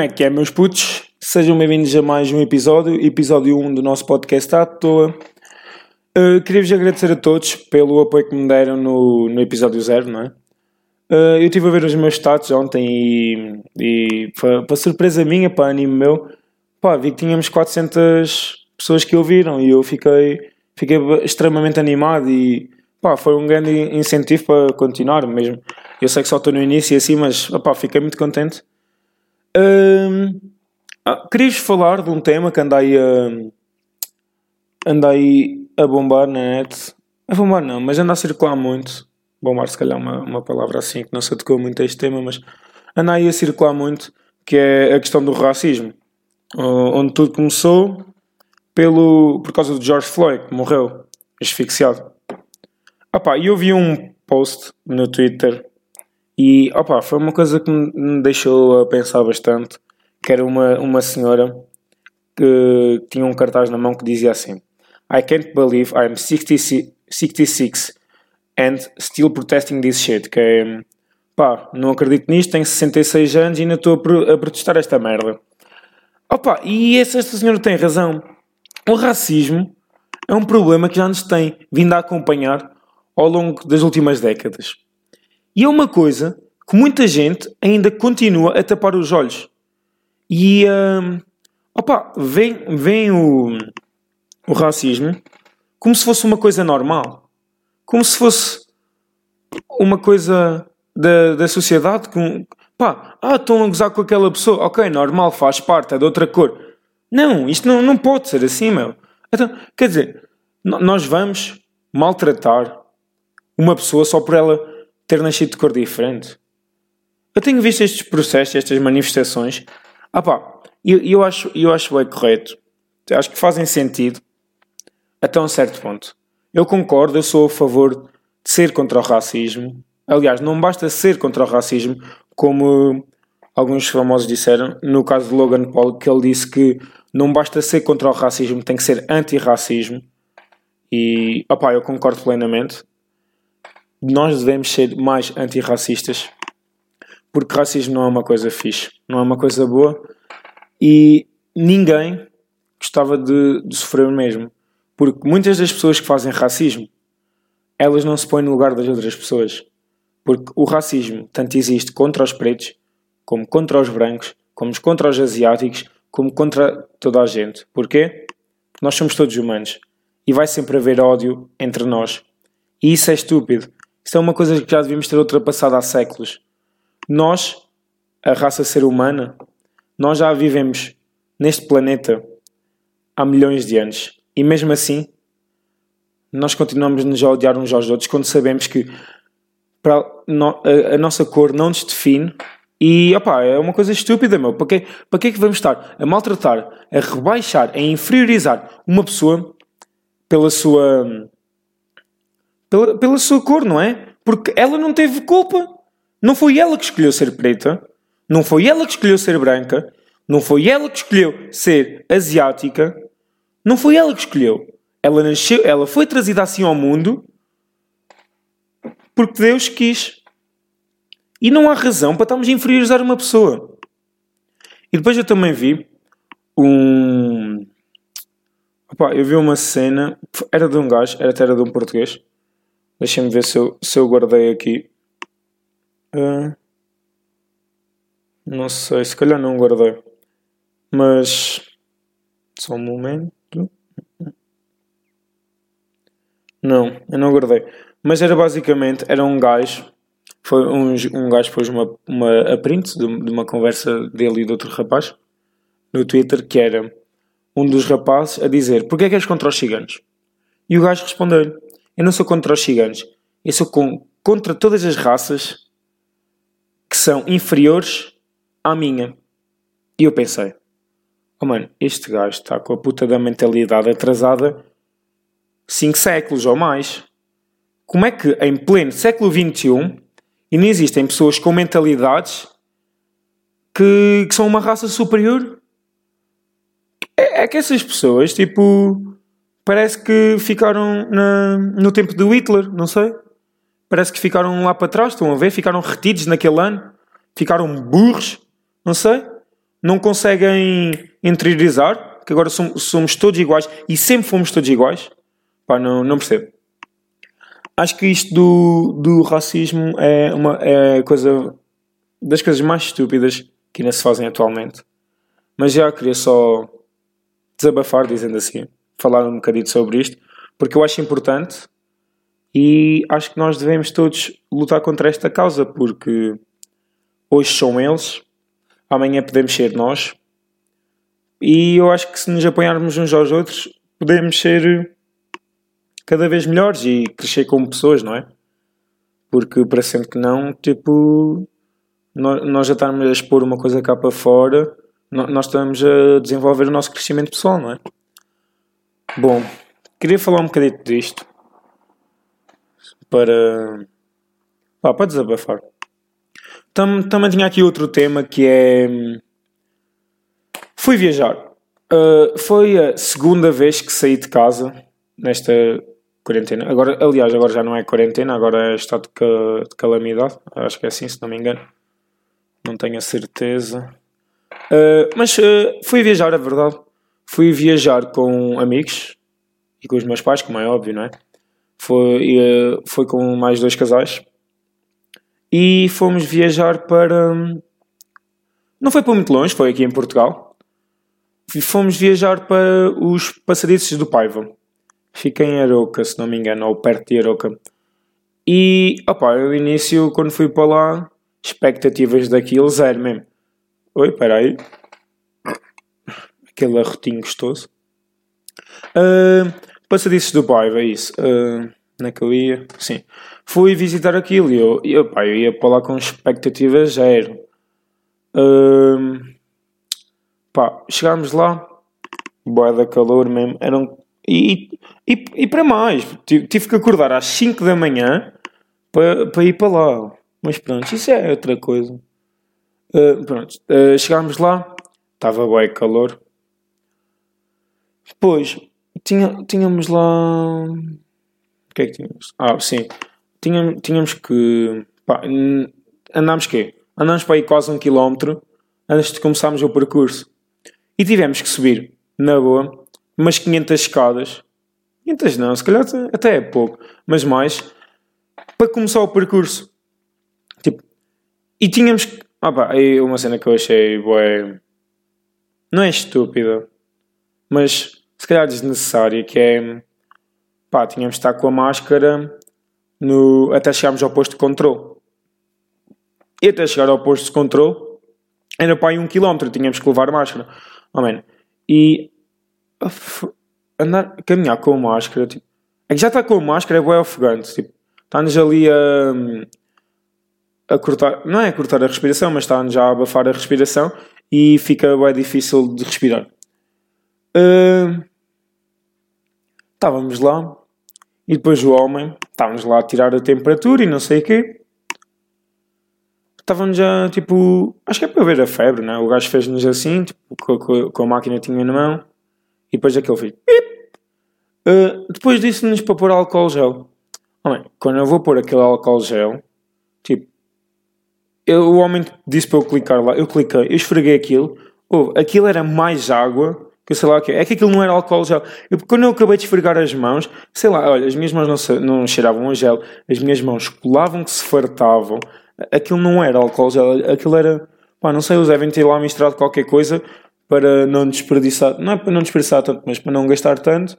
Como é que é, meus putos? Sejam bem-vindos a mais um episódio, episódio 1 do nosso podcast à toa. Uh, Queria-vos agradecer a todos pelo apoio que me deram no, no episódio 0, não é? Uh, eu estive a ver os meus status ontem e, e para surpresa minha, para anime meu, pá, vi que tínhamos 400 pessoas que ouviram e eu fiquei, fiquei extremamente animado e pá, foi um grande incentivo para continuar mesmo. Eu sei que só estou no início e assim, mas fiquei muito contente. Uh, ah, Queria-vos falar de um tema que andei a, andei a bombar na net. A bombar não, mas anda a circular muito. Bombar se calhar uma, uma palavra assim que não se adequou muito a este tema, mas anda aí a circular muito, que é a questão do racismo. Onde tudo começou pelo, por causa do George Floyd, que morreu asfixiado. Opa, eu vi um post no Twitter e opa, foi uma coisa que me deixou a pensar bastante, que era uma, uma senhora que tinha um cartaz na mão que dizia assim I can't believe I'm 66, 66 and still protesting this shit, que é pá, não acredito nisto, tenho 66 anos e ainda estou a protestar esta merda. Opa, e essa, esta senhora tem razão. O racismo é um problema que já nos tem vindo a acompanhar ao longo das últimas décadas. E é uma coisa que muita gente ainda continua a tapar os olhos. E uh, opa, vem, vem o, o racismo como se fosse uma coisa normal. Como se fosse uma coisa da, da sociedade. Com, pá, ah, estão a gozar com aquela pessoa. Ok, normal, faz parte, é de outra cor. Não, isto não, não pode ser assim, meu. Então, quer dizer, nós vamos maltratar uma pessoa só por ela ter nascido de cor diferente. Eu tenho visto estes processos, estas manifestações. Ah pá, eu, eu acho, eu acho bem correto. Acho que fazem sentido até um certo ponto. Eu concordo, eu sou a favor de ser contra o racismo. Aliás, não basta ser contra o racismo, como alguns famosos disseram, no caso de Logan Paul, que ele disse que não basta ser contra o racismo, tem que ser anti-racismo. E, opá, eu concordo plenamente nós devemos ser mais antirracistas porque racismo não é uma coisa fixe, não é uma coisa boa e ninguém gostava de, de sofrer o mesmo. Porque muitas das pessoas que fazem racismo elas não se põem no lugar das outras pessoas. Porque o racismo tanto existe contra os pretos, como contra os brancos, como contra os asiáticos, como contra toda a gente. Porquê? Porque nós somos todos humanos e vai sempre haver ódio entre nós. E isso é estúpido. Isso é uma coisa que já devíamos ter ultrapassado há séculos. Nós, a raça ser humana, nós já vivemos neste planeta há milhões de anos. E mesmo assim, nós continuamos nos a odiar uns aos outros quando sabemos que para a, nossa cor não nos define e opa, é uma coisa estúpida, meu. Para que, para que é que vamos estar a maltratar, a rebaixar, a inferiorizar uma pessoa pela sua pela, sua cor, não é? Porque ela não teve culpa. Não foi ela que escolheu ser preta, não foi ela que escolheu ser branca, não foi ela que escolheu ser asiática, não foi ela que escolheu. Ela nasceu, ela foi trazida assim ao mundo porque Deus quis. E não há razão para estarmos a inferiorizar uma pessoa. E depois eu também vi um. Opa, eu vi uma cena, era de um gajo, era até era de um português, Deixa-me ver se eu, se eu guardei aqui. Uh, não sei, se calhar não guardei. Mas. Só um momento. Não, eu não guardei. Mas era basicamente, era um gajo. Foi um, um gajo pôs uma, uma a print de, de uma conversa dele e de outro rapaz no Twitter que era um dos rapazes a dizer porquê é que és contra os ciganos? E o gajo respondeu-lhe eu não sou contra os ciganos. Eu sou com, contra todas as raças que são inferiores à minha. E eu pensei, oh mano, este gajo está com a puta da mentalidade atrasada 5 séculos ou mais. Como é que em pleno século XXI ainda existem pessoas com mentalidades que, que são uma raça superior? É, é que essas pessoas, tipo, parece que ficaram na, no tempo do Hitler, não sei. Parece que ficaram lá para trás, estão a ver? Ficaram retidos naquele ano, ficaram burros, não sei. não conseguem interiorizar que agora somos, somos todos iguais e sempre fomos todos iguais. Pá, não, não percebo. Acho que isto do, do racismo é uma é coisa das coisas mais estúpidas que ainda se fazem atualmente. Mas já queria só desabafar, dizendo assim, falar um bocadinho sobre isto, porque eu acho importante e acho que nós devemos todos lutar contra esta causa, porque hoje são eles, amanhã podemos ser nós, e eu acho que se nos apoiarmos uns aos outros, podemos ser cada vez melhores e crescer como pessoas, não é? Porque parecendo que não, tipo, nós já estamos a expor uma coisa cá para fora, nós estamos a desenvolver o nosso crescimento pessoal, não é? Bom, queria falar um bocadinho disto para. Ah, para desabafar. Também tinha aqui outro tema que é. Fui viajar. Uh, foi a segunda vez que saí de casa nesta quarentena. Agora, aliás, agora já não é quarentena, agora é estado de, de calamidade. Acho que é assim, se não me engano. Não tenho a certeza. Uh, mas uh, fui viajar, é verdade. Fui viajar com amigos e com os meus pais, como é óbvio, não é? Foi, uh, foi com mais dois casais. E fomos viajar para. Não foi para muito longe, foi aqui em Portugal. Fomos viajar para os passadiços do Paiva. Fica em Aroca, se não me engano, ou perto de Aroca. E, opá, no início, quando fui para lá, expectativas daquilo, zero mesmo. Oi, peraí. Aquele arrotinho gostoso. Uh, passadiços do Paiva, é isso. Uh, naquele dia, sim. Fui visitar aquilo e eu, eu, pá, eu ia para lá com expectativas zero. Uh, pá, chegámos lá, boa da calor mesmo, eram e, e, e para mais, tive que acordar às 5 da manhã para, para ir para lá. Mas pronto, isso é outra coisa. Uh, pronto, uh, chegámos lá, estava bem calor. Depois, tinha, tínhamos lá. O que é que tínhamos? Ah, sim. Tínhamos, tínhamos que. Pá, andámos quê? Andámos para aí quase um quilómetro antes de começarmos o percurso. E tivemos que subir, na boa, umas 500 escadas. 500 não, se calhar até é pouco, mas mais, para começar o percurso. Tipo, e tínhamos que. Ah pá, aí uma cena que eu achei boa. Não é estúpida, mas se calhar desnecessária, que é. Pá, tínhamos de estar com a máscara no, até chegarmos ao posto de controle. E até chegar ao posto de controle era para aí um quilómetro, tínhamos que levar máscara. Oh, man. E andar, caminhar com máscara, tipo, é que já está com máscara, é bem ofegante, tipo, está-nos ali a, a cortar, não é a cortar a respiração, mas está-nos já a abafar a respiração e fica bem difícil de respirar. Uh, estávamos lá e depois o homem, estávamos lá a tirar a temperatura e não sei o quê. Estávamos já, tipo, acho que é para ver a febre, né? O gajo fez-nos assim, tipo, com, com a máquina tinha na mão e depois aquele fez. Uh, depois disse-nos para pôr álcool gel. Homem, quando eu vou pôr aquele álcool gel, tipo, eu, o homem disse para eu clicar lá, eu cliquei, eu esfreguei aquilo, oh, aquilo era mais água que sei lá o que é que aquilo não era álcool gel. Eu, quando eu acabei de esfregar as mãos, sei lá, olha, as minhas mãos não, não cheiravam a gel, as minhas mãos colavam que se fartavam, aquilo não era álcool gel, aquilo era, pá, não sei, eles devem ter lá misturado qualquer coisa para não desperdiçar, não é para não desperdiçar tanto, mas para não gastar tanto.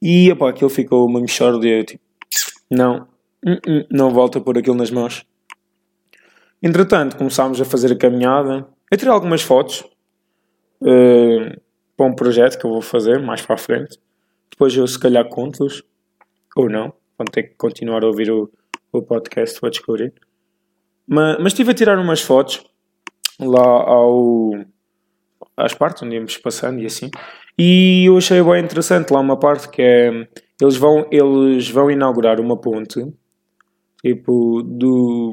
E opá, aquilo ficou uma mexórdia, tipo, não, uh -uh, não volta por aquilo nas mãos. Entretanto, começámos a fazer a caminhada. Eu tirei algumas fotos uh, para um projeto que eu vou fazer mais para a frente. Depois eu se calhar conto-vos, ou não, vão ter que continuar a ouvir o, o podcast para descobrir. Mas, mas estive a tirar umas fotos lá ao às partes onde íamos passando e assim. E eu achei bem interessante lá uma parte que é eles vão, eles vão inaugurar uma ponte tipo do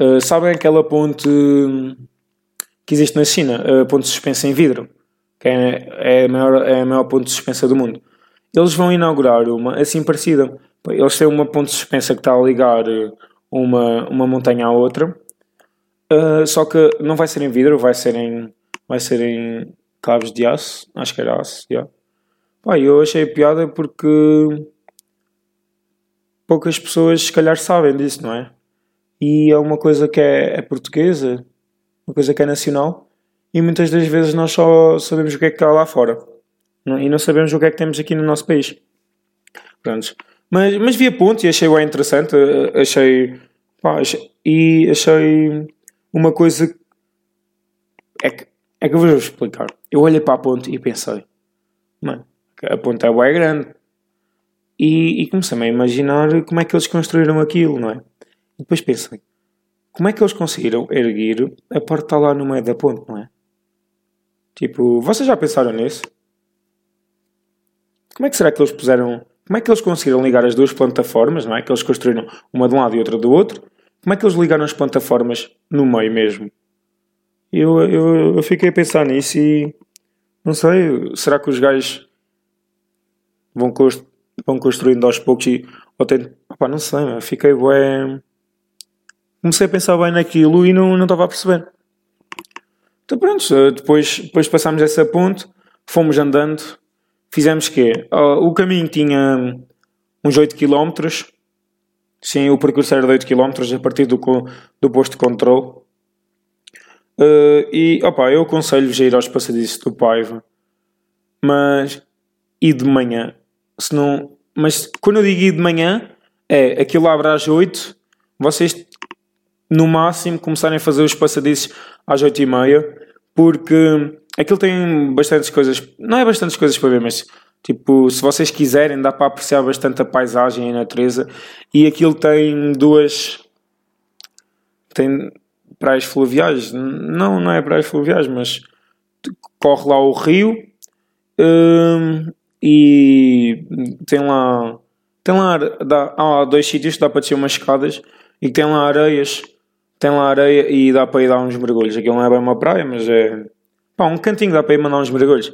uh, sabem aquela ponte que existe na China, a ponte suspensa em vidro, que é, é, a maior, é a maior ponte suspensa do mundo. Eles vão inaugurar uma assim parecida. Eles têm uma ponte suspensa que está a ligar uma, uma montanha à outra Uh, só que não vai ser em vidro, vai ser em, vai ser em cabos de aço. Acho que era aço, yeah. Eu achei piada porque poucas pessoas se calhar sabem disso, não é? E é uma coisa que é, é portuguesa, uma coisa que é nacional, e muitas das vezes nós só sabemos o que é que há lá fora e não sabemos o que é que temos aqui no nosso país. Pronto. Mas, mas vi a ponte e achei bem interessante, achei, pá, achei e achei uma coisa é que, é que eu vou explicar. Eu olhei para a ponte e pensei, mano, a ponte é bem grande. E, e comecei-me a imaginar como é que eles construíram aquilo, não é? E depois pensei, como é que eles conseguiram erguer a porta lá no meio da ponte, não é? Tipo, vocês já pensaram nisso? Como é que será que eles puseram. Como é que eles conseguiram ligar as duas plataformas, não é? Que eles construíram uma de um lado e outra do outro. Como é que eles ligaram as plataformas no meio mesmo? Eu, eu, eu fiquei a pensar nisso e. Não sei, será que os gajos vão, constru vão construindo aos poucos e. Ou tem, opa, não sei, fiquei bem. Comecei a pensar bem naquilo e não, não estava a perceber. Então pronto, depois, depois passámos essa ponte, fomos andando fizemos que uh, o caminho tinha uns 8 km. Sim, o percurso era de 8 km a partir do, do posto de controle. Uh, e opa, eu aconselho-vos a ir aos passadizos do Paiva, mas e de manhã. Se não, mas quando eu digo ir de manhã, é aquilo abre às 8, vocês no máximo começarem a fazer os passadizos às 8 e meia, porque Aquilo tem bastantes coisas, não é bastantes coisas para ver, mas tipo, se vocês quiserem, dá para apreciar bastante a paisagem e a natureza. E aquilo tem duas. Tem praias fluviais. Não, não é praias fluviais, mas corre lá o rio hum, e tem lá. Tem lá dá, há dois sítios que dá para descer umas escadas e tem lá areias. Tem lá areia e dá para ir dar uns mergulhos. Aquilo não é bem uma praia, mas é Pá, um cantinho dá para ir mandar uns mergulhos.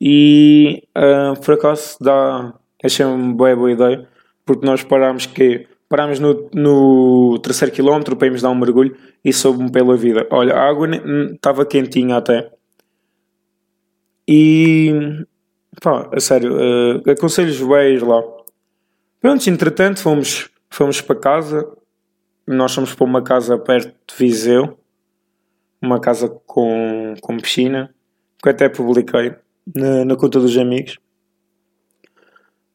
E uh, por acaso dá. Achei uma boa, boa ideia, porque nós parámos que parámos no, no terceiro quilómetro para irmos dar um mergulho e soube-me pela vida. Olha, a água estava quentinha até. E pá, a sério, uh, aconselho-vos lá. Pronto, entretanto fomos, fomos para casa. Nós fomos para uma casa perto de Viseu uma casa com, com piscina, que até publiquei na, na conta dos amigos.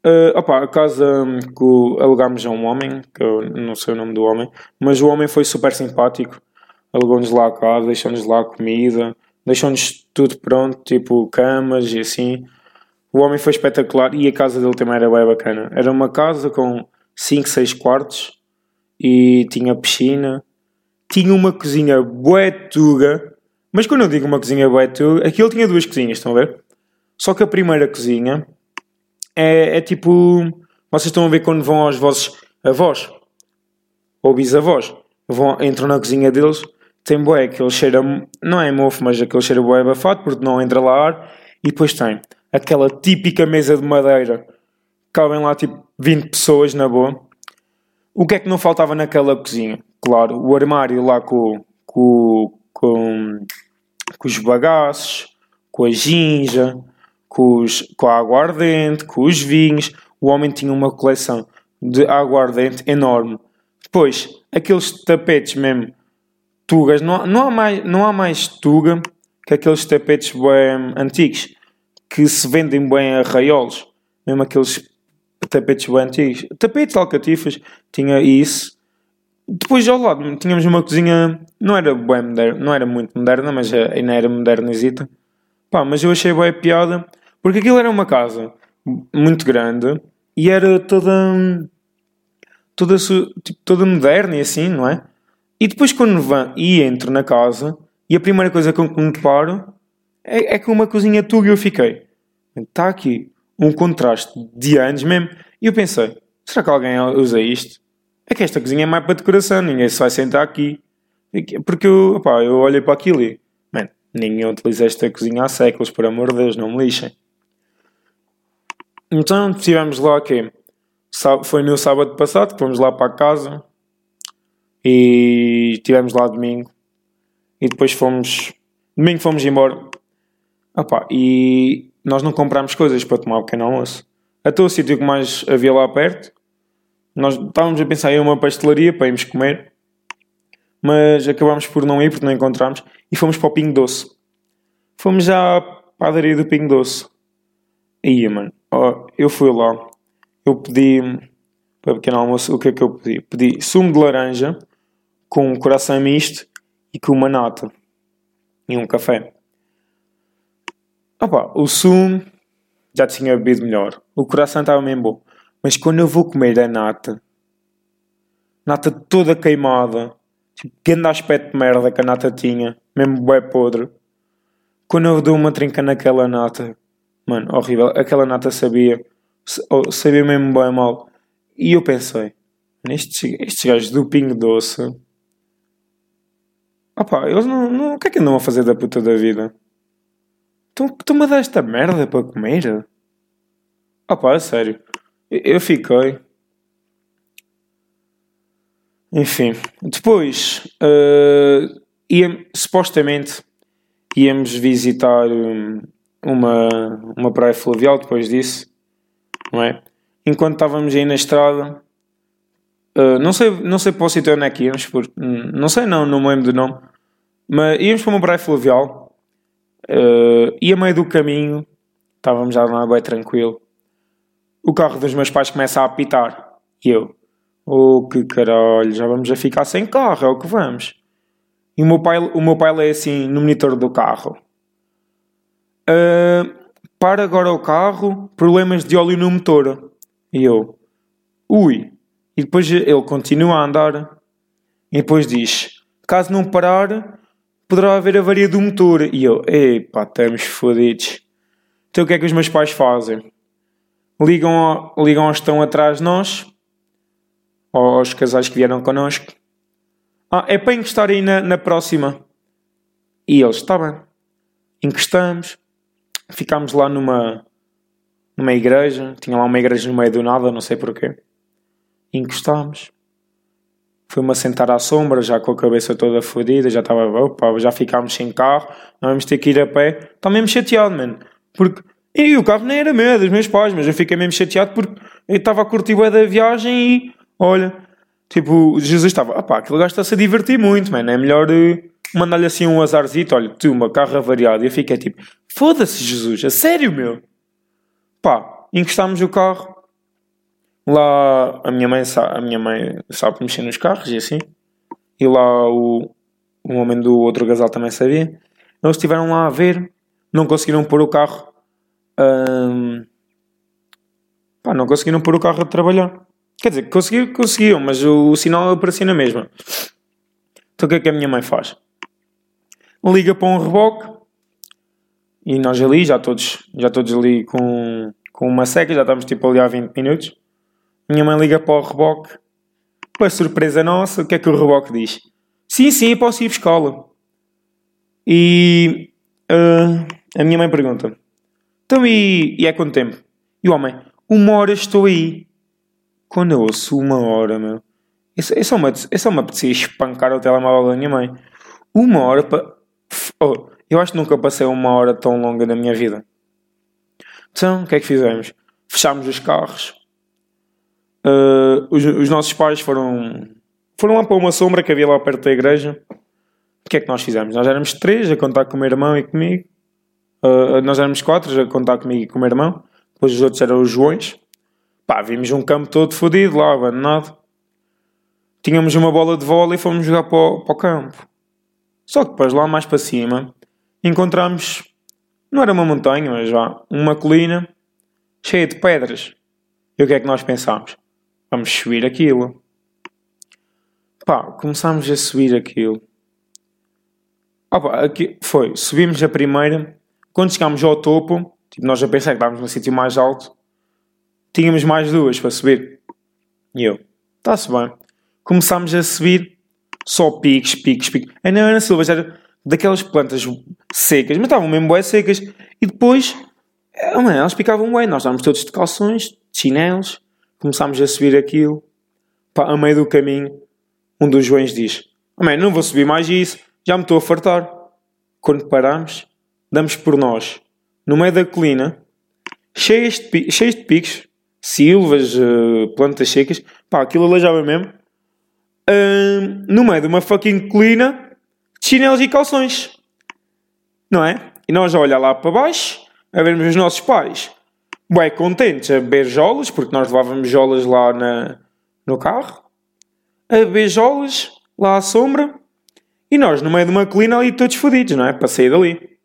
Uh, opa, a casa que alugámos a um homem, que eu não sei o nome do homem, mas o homem foi super simpático. Alugou-nos lá a casa, deixou-nos lá a comida, deixou-nos tudo pronto, tipo camas e assim. O homem foi espetacular e a casa dele também era bem bacana. Era uma casa com 5, 6 quartos e tinha piscina, tinha uma cozinha buetuga, mas quando eu digo uma cozinha buetuga, aquilo tinha duas cozinhas, estão a ver? Só que a primeira cozinha é, é tipo. Vocês estão a ver quando vão aos vossos avós ou bisavós, vão, entram na cozinha deles, tem bué, aquele cheiro, não é mofo, mas aquele cheiro bué abafado, porque não entra lá ar, e depois tem aquela típica mesa de madeira, cabem lá tipo 20 pessoas na boa. O que é que não faltava naquela cozinha? claro, o armário lá com, com, com, com os bagaços, com a ginja, com, os, com a aguardente, com os vinhos. O homem tinha uma coleção de aguardente enorme. Depois, aqueles tapetes mesmo, tugas, não, não, há, mais, não há mais tuga que aqueles tapetes bem antigos que se vendem bem a raiolos, mesmo aqueles tapetes bem antigos. Tapetes alcatifas, tinha isso depois ao lado tínhamos uma cozinha, não era bem moderna, não era muito moderna, mas ainda era modernizita. Pá, mas eu achei bem piada, porque aquilo era uma casa muito grande e era toda toda, tipo, toda moderna e assim, não é? E depois quando vão e entro na casa e a primeira coisa que eu me deparo é, é que uma cozinha tuga eu fiquei. Está aqui um contraste de anos mesmo. E eu pensei, será que alguém usa isto? é que esta cozinha é mais para decoração, ninguém se vai sentar aqui. Porque eu, opá, eu olhei para aquilo e, man, ninguém utiliza esta cozinha há séculos, por amor de Deus, não me lixem. Então estivemos lá que foi no sábado passado, fomos lá para casa e estivemos lá domingo. E depois fomos. Domingo fomos embora. Opa, e nós não comprámos coisas para tomar o pequeno almoço. Até o sítio que mais havia lá perto, nós estávamos a pensar em uma pastelaria para irmos comer, mas acabámos por não ir porque não encontramos e fomos para o Pingo Doce. Fomos à padaria do Pingo Doce. Ia, mano, eu fui lá, eu pedi para pequeno almoço, o que é que eu pedi? Pedi sumo de laranja com um coração misto e com uma nata e um café. Opa, o sumo já tinha bebido melhor. O coração estava mesmo bom. Mas quando eu vou comer a nata, nata toda queimada, tipo, grande aspecto de merda que a nata tinha, mesmo bué podre. Quando eu dou uma trinca naquela nata, mano, horrível. Aquela nata sabia, sabia mesmo bem mal. E eu pensei, estes, estes gajos do Pingo Doce, opá, eles não, não. O que é que andam a fazer da puta da vida? Tu-me a dar esta merda para comer? Ah pá, sério. Eu fiquei. Enfim. Depois, uh, ia, supostamente, íamos visitar um, uma, uma praia fluvial depois disso, não é? Enquanto estávamos aí na estrada, uh, não, sei, não sei para o sítio onde é que íamos, por, não sei não, não me lembro do nome, mas íamos para uma praia fluvial Uh, e a meio do caminho, estávamos já lá bem tranquilo, o carro dos meus pais começa a apitar. E eu, oh que caralho, já vamos a ficar sem carro, é o que vamos. E o meu pai, o meu pai lê assim no monitor do carro. Uh, para agora o carro, problemas de óleo no motor. E eu, ui. E depois ele continua a andar. E depois diz: caso não parar, poderá haver avaria do motor. E eu, epá, estamos fodidos. Então o que é que os meus pais fazem? Ligam, ligam aos que estão atrás de nós, aos casais que vieram connosco. Ah, é para encostar aí na, na próxima. E eles, está bem. Encostamos, ficámos lá numa, numa igreja, tinha lá uma igreja no meio do nada, não sei porquê. Encostámos. Fui-me sentar à sombra, já com a cabeça toda fodida, já estava, opa, já ficámos sem carro, não vamos ter que ir a pé. Estou mesmo chateado, mano. Porque, e o carro nem era meu, é dos meus pais, mas eu fiquei mesmo chateado porque eu estava a curtir o da viagem e, olha, tipo, Jesus estava, opá, aquele gajo está-se a divertir muito, mano, é melhor uh, mandar-lhe assim um azarzito, olha, tu, uma carro avariado. E eu fiquei tipo, foda-se, Jesus, a sério, meu? Pá, encostámos o carro, Lá a minha mãe a minha mãe sabe mexer nos carros e assim. E lá o, o homem do outro casal também sabia. Eles estiveram lá a ver, não conseguiram pôr o carro. Hum, pá, não conseguiram pôr o carro a trabalhar. Quer dizer, conseguiram, conseguiam, mas o, o sinal aparecia na mesma. Então o que é que a minha mãe faz? Liga para um reboque e nós ali, já todos, já todos ali com, com uma seca, já estamos tipo ali há 20 minutos. Minha mãe liga para o reboque. Para surpresa nossa, o que é que o reboque diz? Sim, sim, posso ir buscá-lo. E uh, a minha mãe pergunta: Então e, e é quanto tempo? E o homem: Uma hora estou aí. Quando eu ouço uma hora, meu, eu, só me, eu só me apetecia espancar o telemóvel da minha mãe. Uma hora para. Oh, eu acho que nunca passei uma hora tão longa na minha vida. Então, o que é que fizemos? Fechámos os carros, Uh, os, os, nossos pais foram, foram lá para uma sombra que havia lá perto da igreja. O que é que nós fizemos? Nós éramos três a contar com o meu irmão e comigo. Uh, nós éramos quatro a contar comigo e com o meu irmão. Depois os outros eram os Joões. Pá, vimos um campo todo fodido lá, abandonado. Tínhamos uma bola de vôlei e fomos jogar para o, para o campo. Só que depois lá mais para cima encontramos, não era uma montanha, mas já uma colina cheia de pedras. E o que é que nós pensámos? Vamos subir aquilo. Pá, começámos a subir aquilo. Opa, aqui foi, subimos a primeira. Quando chegámos ao topo, tipo, nós já pensamos que estávamos no sítio mais alto. Tínhamos mais duas para subir. E eu, está-se bem. Começámos a subir, só piques, piques, piques. A não era silva, era daquelas plantas secas, mas estavam mesmo bem secas. E depois, man, elas picavam bem. Nós estávamos todos de calções, de chinelos começámos a subir aquilo. Pá, a meio do caminho, um dos Joões diz: man, não vou subir mais isso, Já me estou a fartar. Quando paramos, damos por nós, no meio da colina, cheios de, cheios de picos, silvas, uh, plantas secas, pá, aquilo aleijava mesmo, no meio de uma fucking colina, de chinelos e calções. Não é? E nós a olhar lá para baixo, a vermos os nossos pais, bem contentes a beber jolas, porque nós levávamos jolas lá na, no carro, a beber jolas lá à sombra, e nós no meio de uma colina ali todos fodidos, não é? Para sair dali.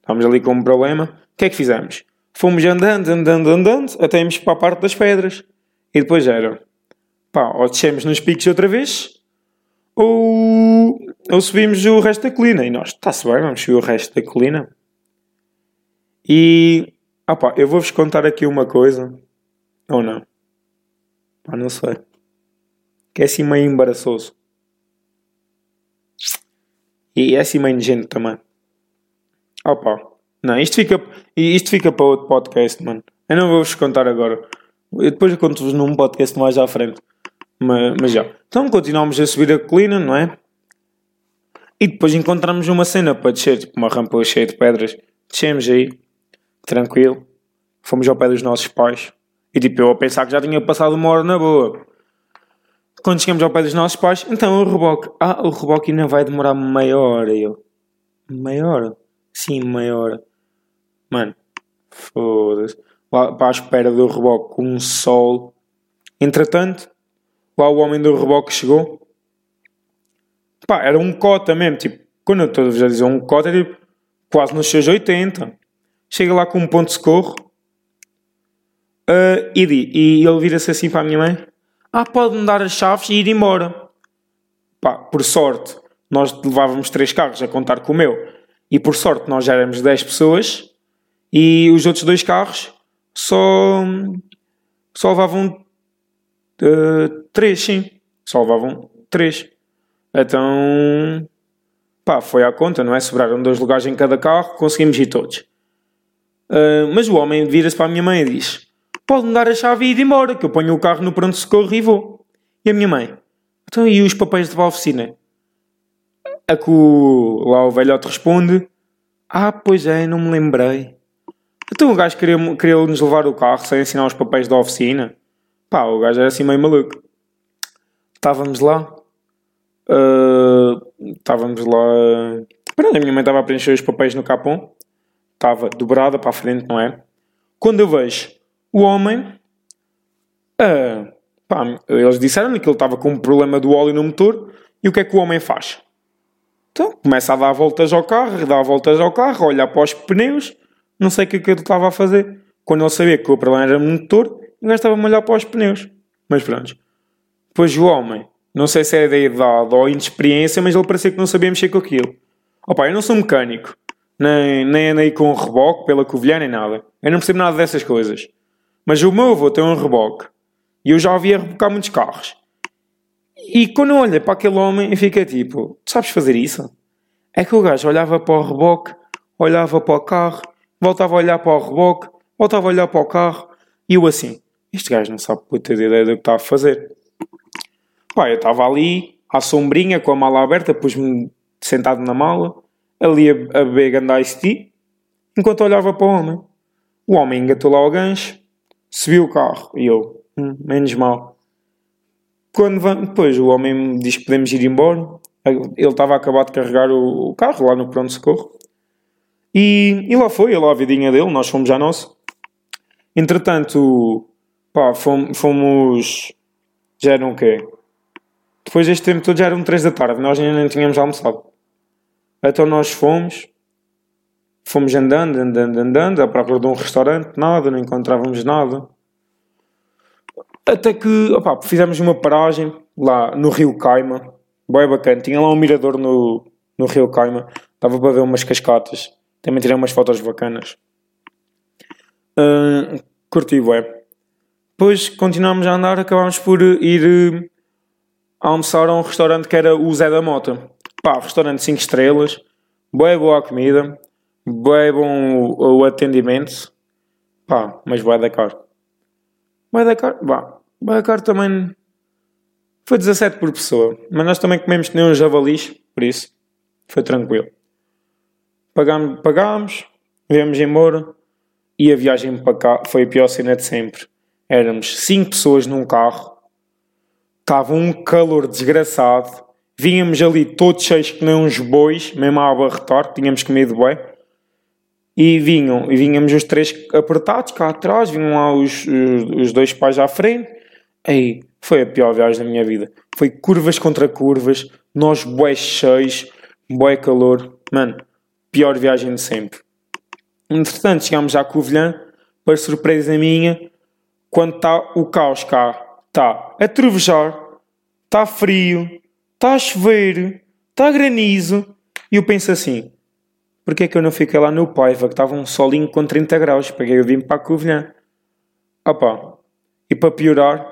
Estávamos ali com um problema. O que é que fizemos? Fomos andando, andando, andando, até irmos para a parte das pedras. E depois era, pá, ou descemos nos picos outra vez, ou, ou subimos o resto da colina. E nós, está-se bem, vamos subir o resto da colina. E, ah pá, eu vou-vos contar aqui uma coisa, ou não? Pá, não sei. Que é assim meio embaraçoso. E é assim meio nojento também. Opa. Não, isto fica, isto fica para outro podcast, mano. Eu não vou-vos contar agora. Eu depois conto-vos num podcast mais à frente. Mas, mas já. Então continuamos a subir a colina, não é? E depois encontramos uma cena para descer, tipo uma rampa cheia de pedras. Descemos aí, tranquilo. Fomos ao pé dos nossos pais. E tipo, eu a pensar que já tinha passado uma hora na boa. Quando chegamos ao pé dos nossos pais, então o reboque. Ah, o reboque ainda vai demorar meia hora. Eu, meia hora? Sim, meia hora. Mano, foda-se. Lá para a espera do reboque com um sol. Entretanto, lá o homem do reboque chegou. Pá, era um cota mesmo. Tipo, quando eu estou a dizer um cota, é tipo quase nos seus 80. Chega lá com um ponto de socorro. Uh, e, e ele vira-se assim para a minha mãe. Ah, pode-me dar as chaves e ir embora. Pá, por sorte, nós levávamos três carros a contar com o meu. E por sorte, nós já éramos 10 pessoas e os outros dois carros só, só levavam uh, três, sim. Só levavam três. Então, pá, foi à conta, não é? Sobraram dois lugares em cada carro, conseguimos ir todos. Uh, mas o homem vira-se para a minha mãe e diz: Pode-me dar a chave e ir embora, que eu ponho o carro no pronto-socorro e vou. E a minha mãe: Então, e os papéis de oficina? A que o, lá o velhote responde: Ah, pois é, não me lembrei. Então o gajo queria, queria nos levar o carro sem assinar os papéis da oficina. Pá, o gajo era assim meio maluco. Estávamos lá. Uh, estávamos lá. A minha mãe estava a preencher os papéis no capão. Estava dobrada para a frente, não é? Quando eu vejo o homem. Uh, pá, eles disseram-lhe que ele estava com um problema do óleo no motor. E o que é que o homem faz? Então, começa a dar voltas ao carro, dá voltas ao carro, olhar para os pneus. Não sei o que é que ele estava a fazer. Quando ele sabia que o problema era no motor, gajo estava a olhar para os pneus. Mas pronto. Depois o homem, não sei se é da idade ou inexperiência, mas ele parecia que não sabia mexer com aquilo. Opa, eu não sou mecânico. Nem, nem andei com um reboque pela Covilhã nem nada. Eu não percebo nada dessas coisas. Mas o meu avô tem um reboque. E eu já ouvi a rebocar muitos carros. E quando eu para aquele homem, fica tipo: Tu sabes fazer isso? É que o gajo olhava para o reboque, olhava para o carro, voltava a olhar para o reboque, voltava a olhar para o carro. E eu assim: Este gajo não sabe puta de ideia do que está a fazer. Pá, eu estava ali, à sombrinha, com a mala aberta, pus-me sentado na mala, ali a, a beber ganda tea, enquanto olhava para o homem. O homem engatou lá o gancho, subiu o carro e eu, hum, menos mal. Quando depois o homem me diz que podemos ir embora, ele estava a acabar de carregar o, o carro lá no pronto-socorro. E, e, lá foi, lá a vidinha dele, nós fomos à nossa. Entretanto, pá, fomos, fomos já eram o quê? Depois deste tempo todo já eram 3 da tarde, nós ainda nem tínhamos almoçado. Então nós fomos, fomos andando, andando, andando, à procura de um restaurante, nada, não encontrávamos nada. Até que opa, fizemos uma paragem lá no Rio Caima, bem bacana. Tinha lá um mirador no, no Rio Caima, dava para ver umas cascatas. Também tirei umas fotos bacanas. Uh, curti, ué. Depois continuámos a andar, acabámos por ir uh, almoçar a um restaurante que era o Zé da Mota. Pá, restaurante 5 estrelas, boa boa comida, bem bom o, o atendimento. Pá, mas vai dar caro. Vai dar caro, vá. Vai dar caro também. Foi 17 por pessoa. Mas nós também comemos que nem uns javalis, por isso. Foi tranquilo. Pagámos, pagámos viemos embora e a viagem para cá foi a pior cena de sempre. Éramos 5 pessoas num carro, estava um calor desgraçado, vínhamos ali todos cheios que nem uns bois, mesmo a abarretar, tínhamos comido bem. E vinham, e vinhamos os três apertados cá atrás, vinham lá os, os, os dois pais à frente. Aí, foi a pior viagem da minha vida. Foi curvas contra curvas, nós bué cheios, bué calor. Mano, pior viagem de sempre. Entretanto, chegámos à Covilhã, para surpresa minha, quando está o caos cá. Está a trovejar, está frio, está a chover, está granizo. E eu penso assim, porque é que eu não fiquei lá no Paiva, que estava um solinho com 30 graus? Peguei eu vim para a Covilhã. Opa, e para piorar,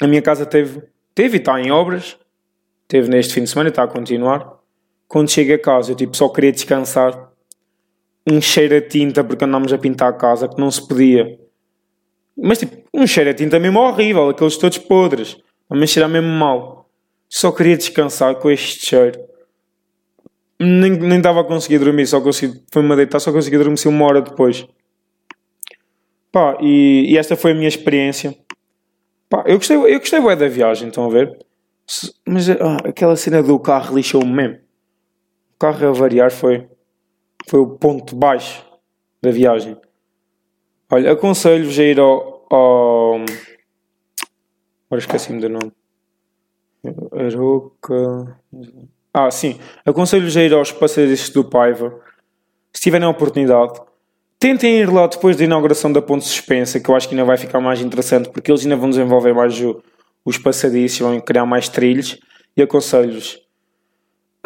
a minha casa teve, teve e está em obras, teve neste fim de semana e está a continuar. Quando chego a casa, eu tipo, só queria descansar. Um cheiro a tinta, porque andámos a pintar a casa, que não se podia. Mas tipo, um cheiro a tinta mesmo horrível, aqueles todos podres. A me cheirar mesmo mal. Só queria descansar com este cheiro. Nem, nem dava a conseguir dormir, só consegui, foi-me deitar, só consegui dormir uma hora depois. Pá, e, e esta foi a minha experiência. Pá, eu gostei, eu gostei bem da viagem, estão a ver? Mas ah, aquela cena do carro lixou-me mesmo. O carro a variar foi, foi o ponto baixo da viagem. Olha, aconselho-vos a ir ao. ao... Agora esqueci-me do nome. Aroca. Ah, sim. Aconselho-vos a ir aos passeios do Paiva. Se tiverem a oportunidade, Tentem ir lá depois da inauguração da ponte suspensa, que eu acho que ainda vai ficar mais interessante, porque eles ainda vão desenvolver mais o, os passadiços, vão criar mais trilhos, e aconselho-vos.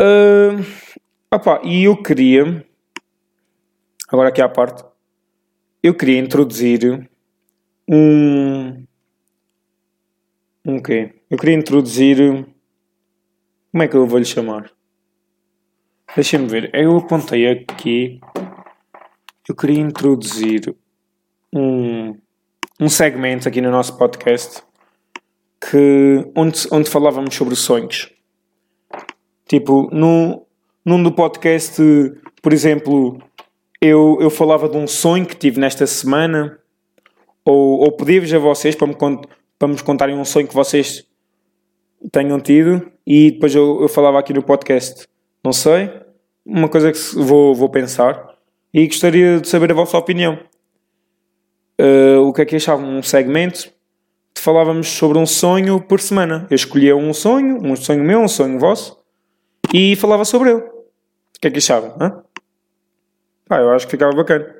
Uh, opa, e eu queria, agora aqui à parte, eu queria introduzir um. Um quê? Eu queria introduzir. Como é que eu vou lhe chamar? Deixem-me ver. Eu apontei aqui eu queria introduzir um, um segmento aqui no nosso podcast que, onde, onde falávamos sobre sonhos. Tipo, no, num do podcast, por exemplo, eu, eu falava de um sonho que tive nesta semana, ou, ou pedi-vos a vocês para me, para me contarem um sonho que vocês tenham tido, e depois eu, eu falava aqui no podcast. Não sei, uma coisa que vou, vou pensar e gostaria de saber a vossa opinião. Uh, o que é que achavam? Um segmento falávamos sobre um sonho por semana. Eu escolhia um sonho, um sonho meu, um sonho vosso, e falava sobre ele. O que é que achavam? Hã? Pá, eu acho que ficava bacana.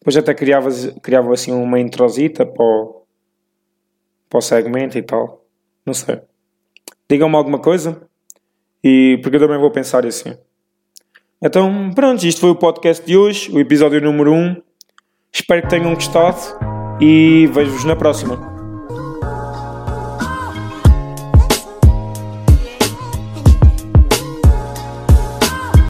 Depois até criava, criava assim uma introsita para o, para o segmento e tal. Não sei. Digam-me alguma coisa, e porque eu também vou pensar assim. Então, pronto, isto foi o podcast de hoje, o episódio número 1. Espero que tenham gostado e vejo-vos na próxima.